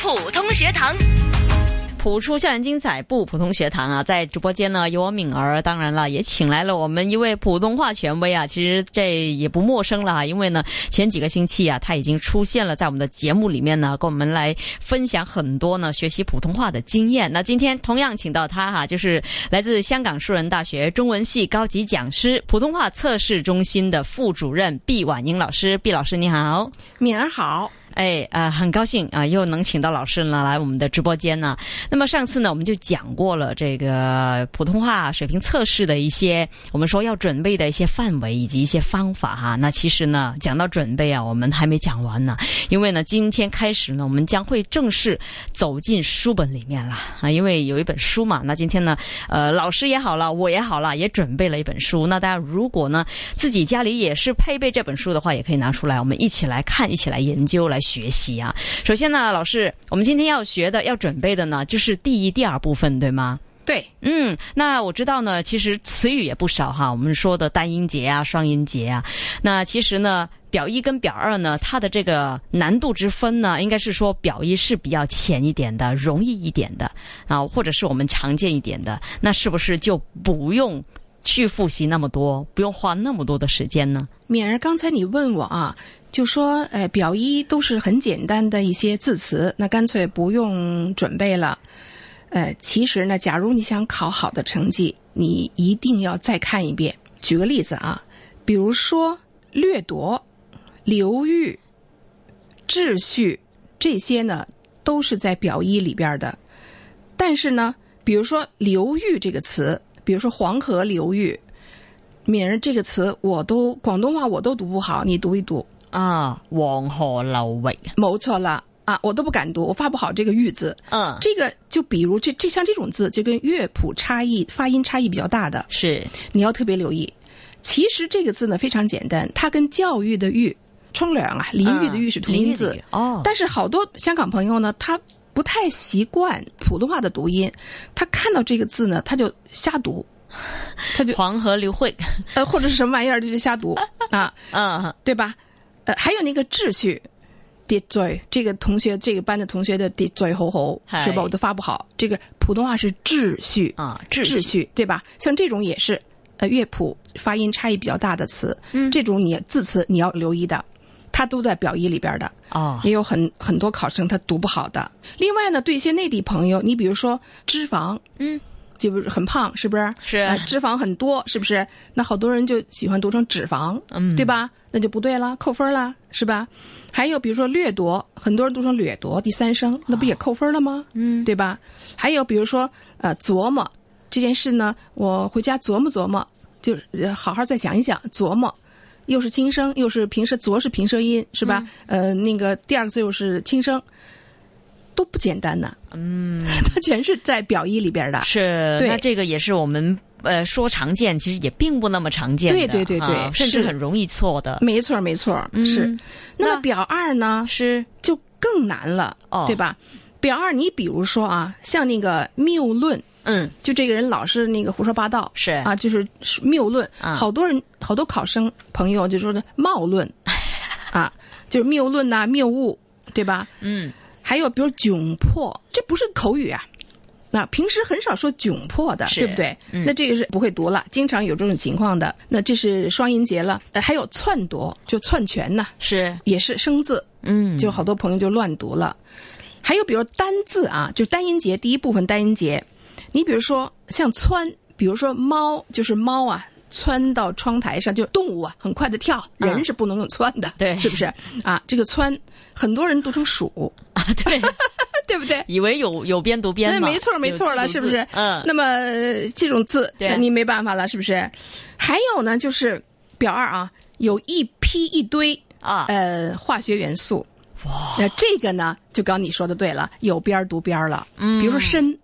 普通学堂。普出校园精彩不普通学堂啊，在直播间呢有我敏儿，当然了，也请来了我们一位普通话权威啊，其实这也不陌生了哈，因为呢前几个星期啊，他已经出现了在我们的节目里面呢，跟我们来分享很多呢学习普通话的经验。那今天同样请到他哈，就是来自香港树人大学中文系高级讲师、普通话测试中心的副主任毕婉英老师。毕老师你好，敏儿好。哎，呃，很高兴啊，又能请到老师呢来我们的直播间呢。那么上次呢，我们就讲过了这个普通话水平测试的一些，我们说要准备的一些范围以及一些方法哈。那其实呢，讲到准备啊，我们还没讲完呢，因为呢，今天开始呢，我们将会正式走进书本里面了啊。因为有一本书嘛，那今天呢，呃，老师也好了，我也好了，也准备了一本书。那大家如果呢自己家里也是配备这本书的话，也可以拿出来，我们一起来看，一起来研究来。学习啊，首先呢，老师，我们今天要学的、要准备的呢，就是第一、第二部分，对吗？对，嗯，那我知道呢，其实词语也不少哈，我们说的单音节啊、双音节啊，那其实呢，表一跟表二呢，它的这个难度之分呢，应该是说表一是比较浅一点的、容易一点的啊，或者是我们常见一点的，那是不是就不用去复习那么多，不用花那么多的时间呢？敏儿，刚才你问我啊。就说，呃，表一都是很简单的一些字词，那干脆不用准备了。呃，其实呢，假如你想考好的成绩，你一定要再看一遍。举个例子啊，比如说掠夺、流域、秩序这些呢，都是在表一里边的。但是呢，比如说流域这个词，比如说黄河流域，敏儿这个词，我都广东话我都读不好，你读一读。啊，黄河流域，没错了啊，我都不敢读，我发不好这个“玉”字。嗯，这个就比如这这像这种字，就跟乐谱差异、发音差异比较大的，是你要特别留意。其实这个字呢非常简单，它跟教育的“育”、冲凉啊、淋浴的“浴”是同音字哦。但是好多香港朋友呢，他不太习惯普通话的读音，他看到这个字呢，他就瞎读，他就黄河流会，呃，或者是什么玩意儿，就瞎读啊，嗯，对吧？呃，还有那个秩序，秩序，这个同学这个班的同学的秩序好好，是吧？我都发不好。这个普通话是秩序啊，秩序，对吧？像这种也是呃乐谱发音差异比较大的词，嗯，这种你字词你要留意的，它都在表一里边的哦。也有很很多考生他读不好的。另外呢，对一些内地朋友，你比如说脂肪，嗯。就是很胖，是不是？是脂肪很多，是不是？那好多人就喜欢读成脂肪，嗯，对吧？那就不对了，扣分了，是吧？还有比如说掠夺，很多人读成掠夺，第三声，那不也扣分了吗？嗯，对吧？还有比如说呃，琢磨这件事呢，我回家琢磨琢磨，就是好好再想一想，琢磨，又是轻声，又是平舌，琢是平舌音，是吧？呃，那个第二个字又是轻声。都不简单呐，嗯，它全是在表一里边的，是，那这个也是我们呃说常见，其实也并不那么常见，对对对对，甚至很容易错的，没错没错，是。那么表二呢，是。就更难了，哦，对吧？表二，你比如说啊，像那个谬论，嗯，就这个人老是那个胡说八道，是啊，就是谬论，好多人好多考生朋友就说的冒论，啊，就是谬论呐，谬误，对吧？嗯。还有比如窘迫，这不是口语啊，那平时很少说窘迫的，对不对？那这个是不会读了，经常有这种情况的。那这是双音节了。还有篡夺，就篡权呐，是也是生字，嗯，就好多朋友就乱读了。还有比如单字啊，就单音节第一部分单音节，你比如说像窜，比如说猫就是猫啊。窜到窗台上，就动物啊，很快的跳，人是不能用窜的，对，是不是啊？这个窜，很多人读成鼠啊，对，对不对？以为有有边读边那没错没错了，是不是？嗯。那么这种字，对，你没办法了，是不是？还有呢，就是表二啊，有一批一堆啊，呃，化学元素，哇，那这个呢，就刚你说的对了，有边读边了，嗯，比如说申，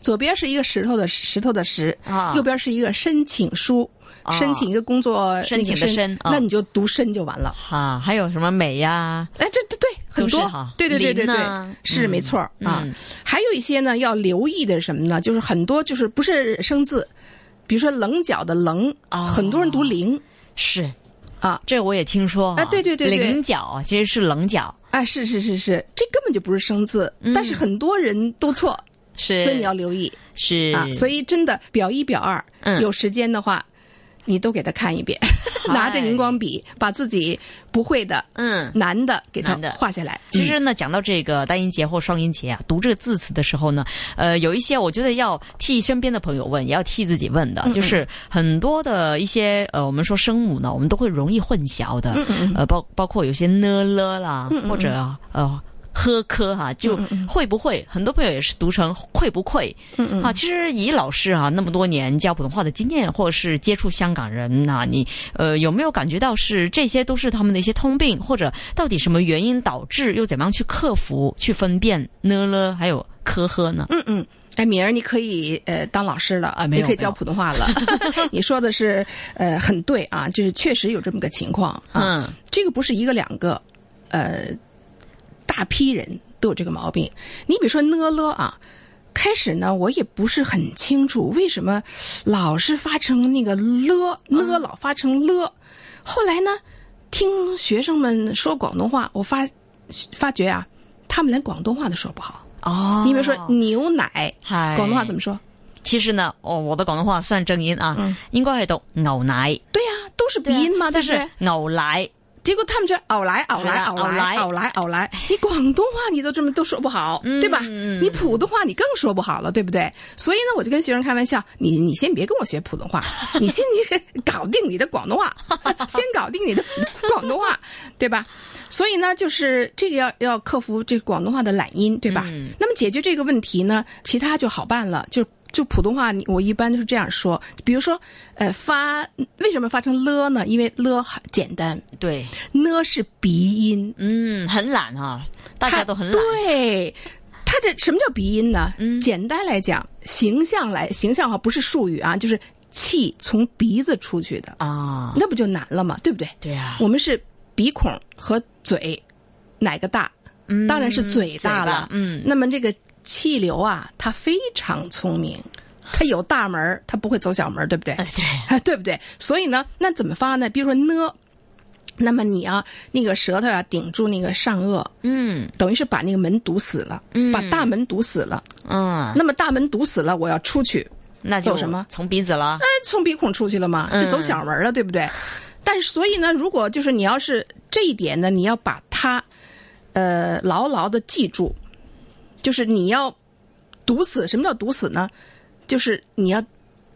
左边是一个石头的石头的石，啊，右边是一个申请书。申请一个工作，申请的申，那你就读申就完了。哈，还有什么美呀？哎，这这对很多，对对对对对，是没错啊。还有一些呢，要留意的是什么呢？就是很多就是不是生字，比如说棱角的棱，很多人读棱，是。啊，这我也听说。啊，对对对，棱角其实是棱角。哎，是是是是，这根本就不是生字，嗯。但是很多人都错，是，所以你要留意是啊。所以真的表一表二，嗯有时间的话，你都给他看一遍，拿着荧光笔把自己不会的、嗯。难的给他的画下来。其实呢，讲到这个单音节或双音节啊，读这个字词的时候呢，呃，有一些我觉得要替身边的朋友问，也要替自己问的，就是很多的一些呃，我们说声母呢，我们都会容易混淆的，呃，包包括有些呢了啦，或者呃。呵科哈，就会不会？很多朋友也是读成会不会？嗯嗯，啊，其实以老师啊那么多年教普通话的经验，或者是接触香港人呐、你呃有没有感觉到是这些都是他们的一些通病，或者到底什么原因导致，又怎么样去克服、去分辨呢了还有科呵呢？嗯嗯。哎，敏儿，你可以呃当老师了啊你可以教普通话了。你说的是呃很对啊，就是确实有这么个情况啊。嗯这个不是一个两个，呃，大批人都有这个毛病。你比如说呢了啊，开始呢我也不是很清楚为什么老是发成那个了呢，老发成了。后来呢，听学生们说广东话，我发发觉啊，他们连广东话都说不好。哦你比如说牛奶，係广东话怎么说？其实呢，哦，我的广东话算正音啊，应该系读牛奶，对呀、都是鼻音嘛，但是？牛奶结果他们就熬来熬来熬来熬来熬来，你广东话你都这么都说不好，对吧？你普通话你更说不好了，对不对？所以呢，我就跟学生开玩笑，你你先别跟我学普通话，你先你搞定你的广东话，先搞定你的广东话，对吧？所以呢，就是这个要要克服这广东话的懒音，对吧？那么解决这个问题呢，其他就好办了，就。就普通话，你我一般都是这样说，比如说，呃，发为什么发成了呢？因为了很简单，对，呢是鼻音，嗯，很懒啊，大家都很懒，对，它这什么叫鼻音呢？嗯简单来讲，形象来形象哈，不是术语啊，就是气从鼻子出去的，啊，那不就难了吗？对不对？對啊，我们是鼻孔和嘴哪个大？嗯当然是嘴大了。嗯，那么这个气流啊，它非常聪明，它有大门儿，它不会走小门儿，对不对？哎对，啊，对不对？所以呢，那怎么发呢？比如说呢，那么你啊，那个舌头啊顶住那个上颚，嗯等于是把那个门堵死了，嗯把大门堵死了。嗯，那么大门堵死了，我要出去，那就走什么从鼻子了哎，，从鼻孔出去了嘛，嗯就走小门了，对不对？但是所以呢，如果就是你要是这一点呢，你要把它呃牢牢的记住，就是你要堵死。什么叫堵死呢？就是你要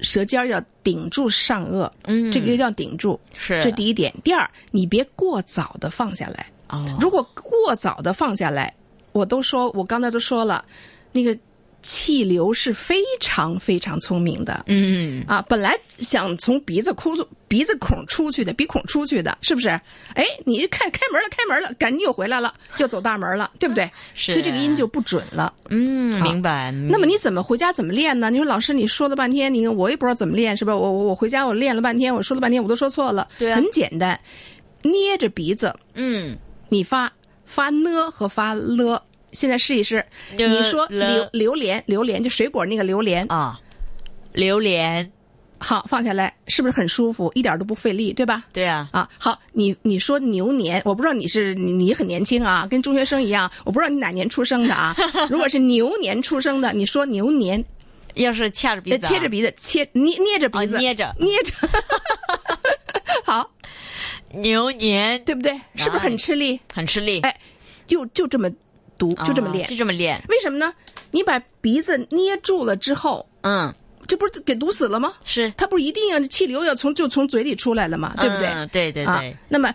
舌尖儿要顶住上颚，嗯，这个要顶住，是这第一点。第二，你别过早的放下来。哦，如果过早的放下来，我都说，我刚才都说了，那个气流是非常非常聪明的。嗯啊，本来想从鼻子窟鼻子孔出去的，鼻孔出去的，是不是？哎，你看开门了，开门了，赶紧又回来了，又走大门了，对不对？是所以这个音就不准了。嗯，明白。那么你怎么回家怎么练呢？你说老师，你说了半天，你我也不知道怎么练，是吧？我我我回家我练了半天，我说了半天，我都说错了。对啊很简单，捏着鼻子，嗯，你发发呢和发了。现在试一试，你说榴榴莲，榴莲就水果那个榴莲，啊，榴莲，好放下来，是不是很舒服，一点都不费力，对吧？对啊，啊，好，你你说牛年，我不知道你是你你很年轻啊，跟中学生一样，我不知道你哪年出生的啊。如果是牛年出生的，你说牛年，要是掐着鼻呃，子啊，切着鼻子，切捏捏着鼻子，哦捏着捏着，好，牛年，对不对？是不是很吃力？很吃力，哎，就就这么读，就这么练哦就。这么练，为什么呢？你把鼻子捏住了之后，嗯，这不是给堵死了吗？是，它不是一定要气流要从就从嘴里出来了吗？对不对？嗯对对啊对，，那么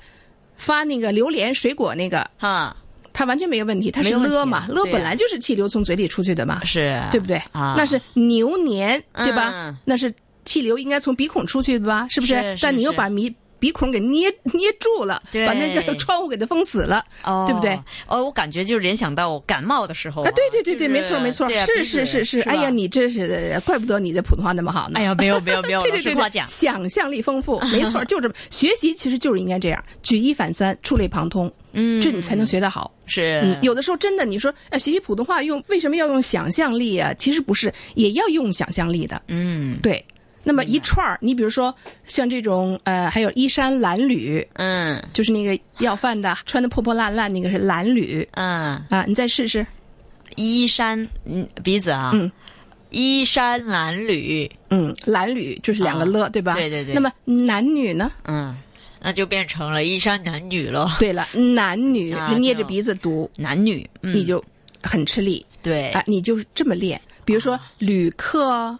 发那个榴莲水果那个，哈，它完全没有问题，它是没有问题了嘛，了对啊本来就是气流从嘴里出去的嘛，是，对不对？啊，那是牛年，对吧？嗯那是气流应该从鼻孔出去的吧？是不是是但你又把鼻鼻孔给捏捏住了，对把那个窗户给它封死了，哦，对不对？哦，我感觉就是联想到感冒的时候啊，对对对对，就是没错没错，啊是是是是，哎呀，你这是怪不得你的普通话那么好呢。哎呀，没有没有没有，对对对对，想象力丰富，没错，就这么学习，其实就是应该这样，举一反三，触类旁通，嗯，这你才能学得好。是，嗯，有的时候真的，你说，呃，学习普通话用为什么要用想象力啊？其实不是，也要用想象力的。嗯，对，那么一串儿，你比如说像这种呃，还有衣衫褴褛，嗯。就是那个要饭的穿的破破烂烂，那个是褴褛。嗯，啊。你再试试，衣衫嗯鼻子啊，嗯。衣衫褴褛，嗯，褴褛就是两个啊。了，对吧？对对对。那么男女呢？嗯，那就变成了衣衫褴褛了，对了，男女啊就就捏着鼻子读，男女，嗯、你就很吃力。对。啊。你就是这么练，比如说旅客、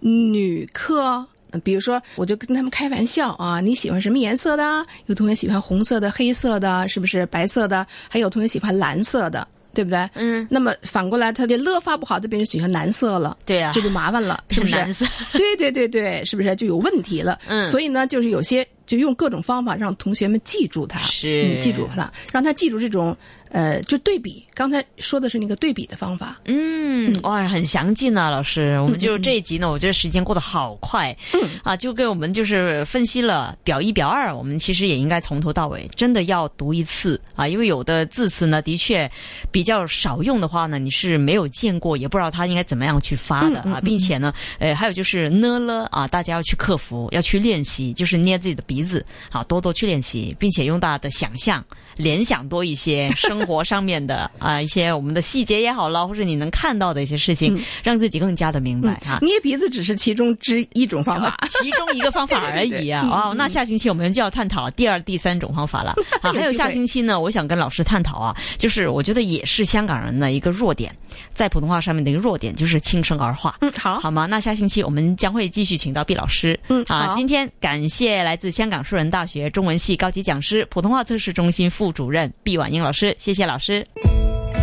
女客。呃比如说，我就跟他们开玩笑啊，你喜欢什么颜色的？有同学喜欢红色的、黑色的，是不是白色的？还有同学喜欢蓝色的，对不对？嗯，那么反过来，他的乐发不好，就变成喜欢蓝色了，对啊这就麻烦了，是不是？蓝色，对对对对，是不是就有问题了？嗯所以呢，就是有些就用各种方法让同学们记住它，是。嗯，记住它，让他记住这种呃，就对比。刚才说的是那个对比的方法，嗯，哇，很详尽啊，老师。我们就这一集呢，我觉得时间过得好快，嗯。啊，就给我们就是分析了表一、表二，我们其实也应该从头到尾真的要读一次。啊，因为有的字词呢，的确比较少用的话呢，你是没有见过，也不知道它应该怎么样去发的啊，并且呢，呃，还有就是呢了啊，大家要去克服，要去练习，就是捏自己的鼻子，好，多多去练习，并且用大家的想象。联想多一些 生活上面的啊、一些我们的细节也好啦，或者你能看到的一些事情，让自己更加的明白哈。捏鼻子只是其中之一种方法。其中一个方法 而已啊！哦，那下星期我们就要探讨第二、第三种方法了 啊！还有下星期呢，我想跟老师探讨啊，就是我觉得也是香港人的一个弱点，在普通话上面的一个弱点就是轻声儿化。嗯，好，好吗？那下星期我们将会继续请到毕老师。嗯啊，好今天感谢来自香港树人大学中文系高级讲师、普通话测试中心副主任毕婉英老师，谢谢老师。